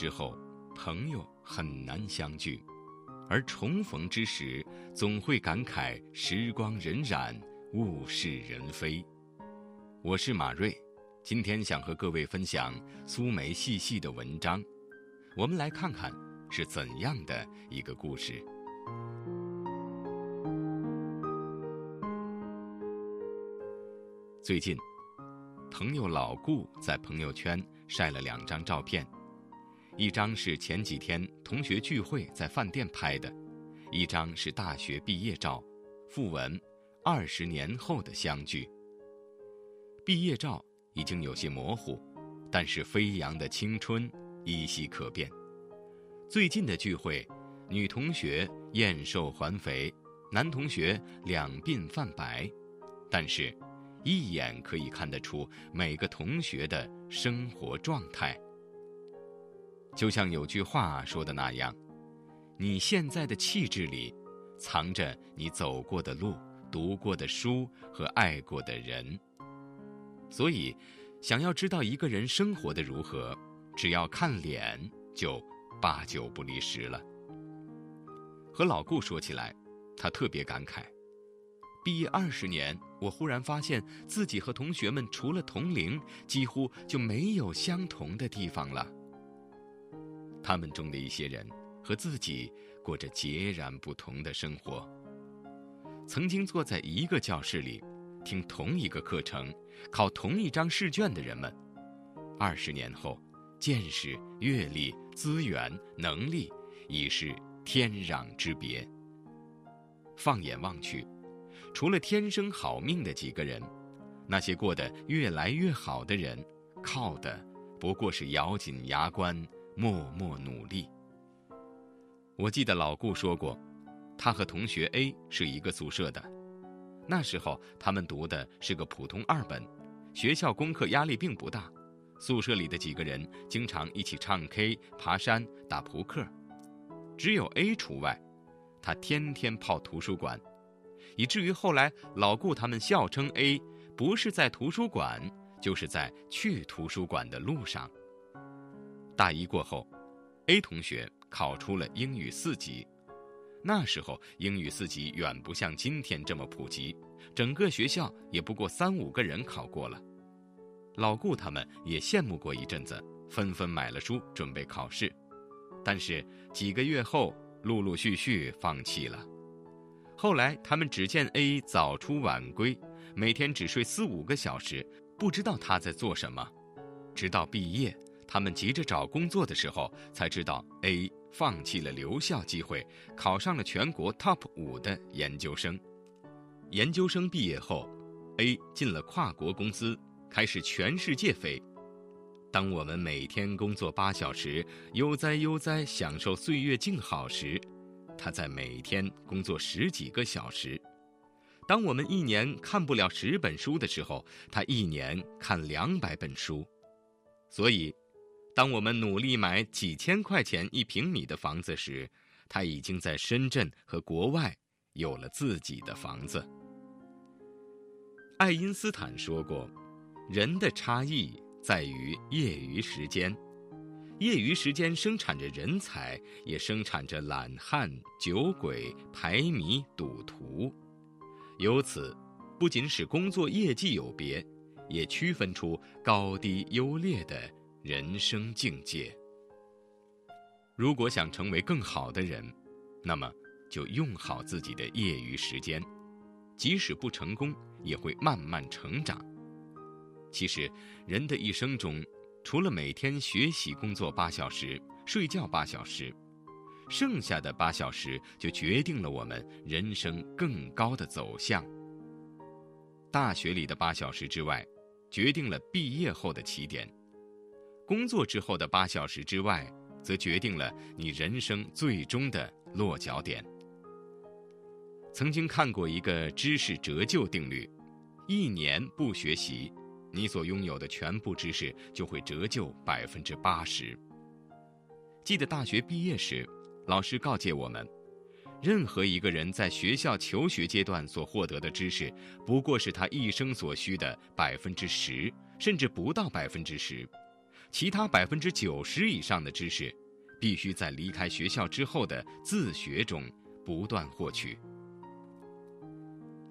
之后，朋友很难相聚，而重逢之时，总会感慨时光荏苒，物是人非。我是马瑞，今天想和各位分享苏梅细细的文章，我们来看看是怎样的一个故事。最近，朋友老顾在朋友圈晒了两张照片，一张是前几天同学聚会在饭店拍的，一张是大学毕业照，附文“二十年后的相聚”。毕业照已经有些模糊，但是飞扬的青春依稀可辨。最近的聚会，女同学燕瘦环肥，男同学两鬓泛白，但是。一眼可以看得出每个同学的生活状态，就像有句话说的那样：“你现在的气质里，藏着你走过的路、读过的书和爱过的人。”所以，想要知道一个人生活的如何，只要看脸就八九不离十了。和老顾说起来，他特别感慨。毕业二十年，我忽然发现自己和同学们除了同龄，几乎就没有相同的地方了。他们中的一些人和自己过着截然不同的生活。曾经坐在一个教室里，听同一个课程，考同一张试卷的人们，二十年后，见识、阅历、资源、能力已是天壤之别。放眼望去。除了天生好命的几个人，那些过得越来越好的人，靠的不过是咬紧牙关，默默努力。我记得老顾说过，他和同学 A 是一个宿舍的，那时候他们读的是个普通二本，学校功课压力并不大，宿舍里的几个人经常一起唱 K、爬山、打扑克，只有 A 除外，他天天泡图书馆。以至于后来老顾他们笑称 A 不是在图书馆，就是在去图书馆的路上。大一过后，A 同学考出了英语四级。那时候英语四级远不像今天这么普及，整个学校也不过三五个人考过了。老顾他们也羡慕过一阵子，纷纷买了书准备考试，但是几个月后陆陆续续放弃了。后来，他们只见 A 早出晚归，每天只睡四五个小时，不知道他在做什么。直到毕业，他们急着找工作的时候，才知道 A 放弃了留校机会，考上了全国 TOP 五的研究生。研究生毕业后，A 进了跨国公司，开始全世界飞。当我们每天工作八小时，悠哉悠哉享受岁月静好时，他在每天工作十几个小时，当我们一年看不了十本书的时候，他一年看两百本书。所以，当我们努力买几千块钱一平米的房子时，他已经在深圳和国外有了自己的房子。爱因斯坦说过：“人的差异在于业余时间。”业余时间生产着人才，也生产着懒汉、酒鬼、排迷、赌徒。由此，不仅使工作业绩有别，也区分出高低优劣的人生境界。如果想成为更好的人，那么就用好自己的业余时间，即使不成功，也会慢慢成长。其实，人的一生中，除了每天学习工作八小时、睡觉八小时，剩下的八小时就决定了我们人生更高的走向。大学里的八小时之外，决定了毕业后的起点；工作之后的八小时之外，则决定了你人生最终的落脚点。曾经看过一个知识折旧定律：一年不学习。你所拥有的全部知识就会折旧百分之八十。记得大学毕业时，老师告诫我们：任何一个人在学校求学阶段所获得的知识，不过是他一生所需的百分之十，甚至不到百分之十。其他百分之九十以上的知识，必须在离开学校之后的自学中不断获取。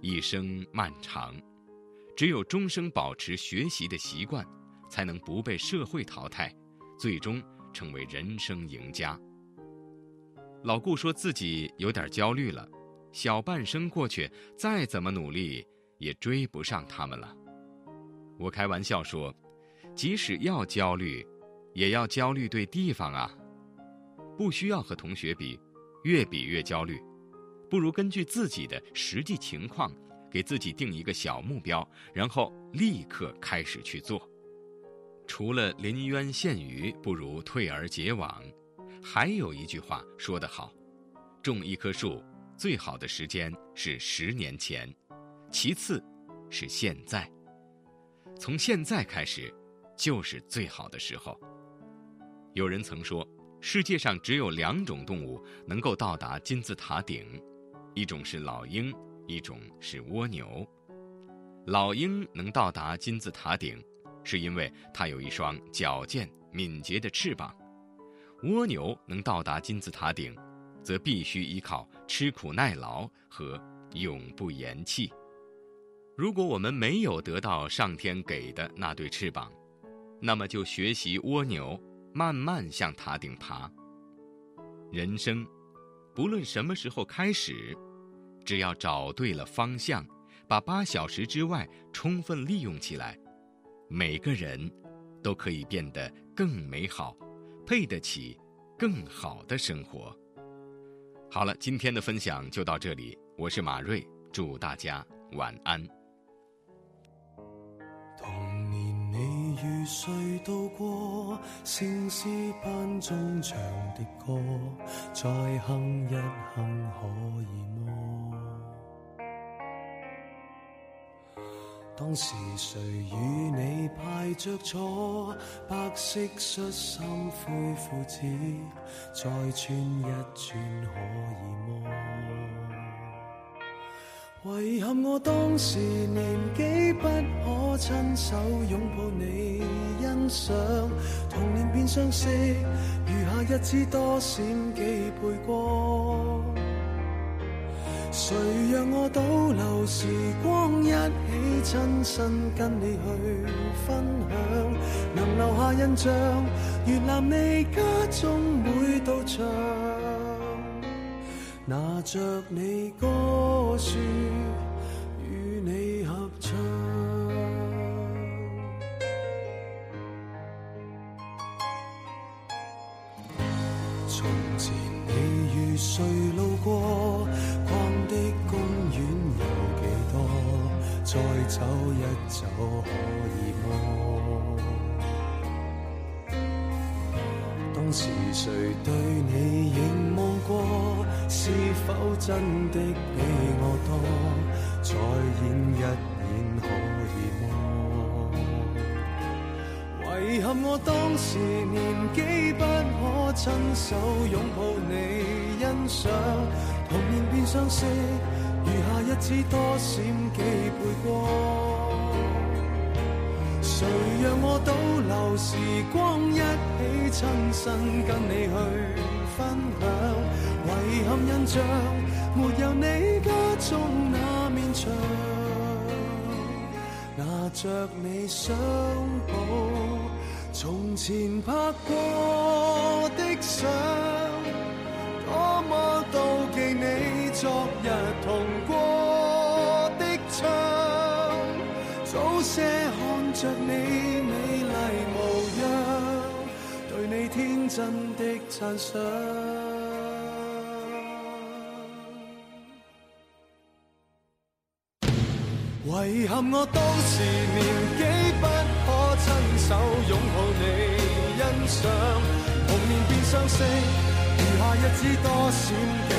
一生漫长，只有终生保持学习的习惯，才能不被社会淘汰，最终成为人生赢家。老顾说自己有点焦虑了，小半生过去，再怎么努力也追不上他们了。我开玩笑说，即使要焦虑，也要焦虑对地方啊，不需要和同学比，越比越焦虑。不如根据自己的实际情况，给自己定一个小目标，然后立刻开始去做。除了临渊羡鱼，不如退而结网。还有一句话说得好：种一棵树，最好的时间是十年前，其次是现在。从现在开始，就是最好的时候。有人曾说，世界上只有两种动物能够到达金字塔顶。一种是老鹰，一种是蜗牛。老鹰能到达金字塔顶，是因为它有一双矫健敏捷的翅膀；蜗牛能到达金字塔顶，则必须依靠吃苦耐劳和永不言弃。如果我们没有得到上天给的那对翅膀，那么就学习蜗牛，慢慢向塔顶爬。人生。不论什么时候开始，只要找对了方向，把八小时之外充分利用起来，每个人都可以变得更美好，配得起更好的生活。好了，今天的分享就到这里，我是马瑞，祝大家晚安。谁渡过城市班中唱的歌，再哼一哼可以么？当时谁与你排着坐，白色恤衫灰裤子，再穿一穿可以么？遗憾我当时年纪不可亲手拥抱你欣赏，童年变相识，余下日子多闪几倍光。谁让我倒流时光，一起亲身跟你去分享，能留下印象，越南你家中每道墙。拿着你歌书，与你合唱。从前你与谁路过？逛的公园有几多？再走一走可以么？当时谁对你凝望过？是否真的比我多？再演一演可以么？遗憾我当时年纪不可亲手拥抱你欣赏，童年变相识，余下日子多闪几倍光。谁让我倒流时光，一起亲身跟你去分享？遗憾印象没有你家中那面墙，拿着你相簿，从前拍过的相，多么妒忌你昨日同着你美丽模样，对你天真的赞赏。遗憾我当时年纪不可亲手拥抱你欣赏，童年变相识，余下日子多闪几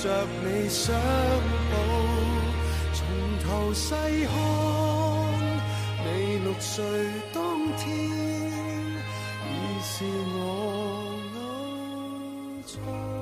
墙，拿着你相簿。细看你六岁当。天，已是我偶像。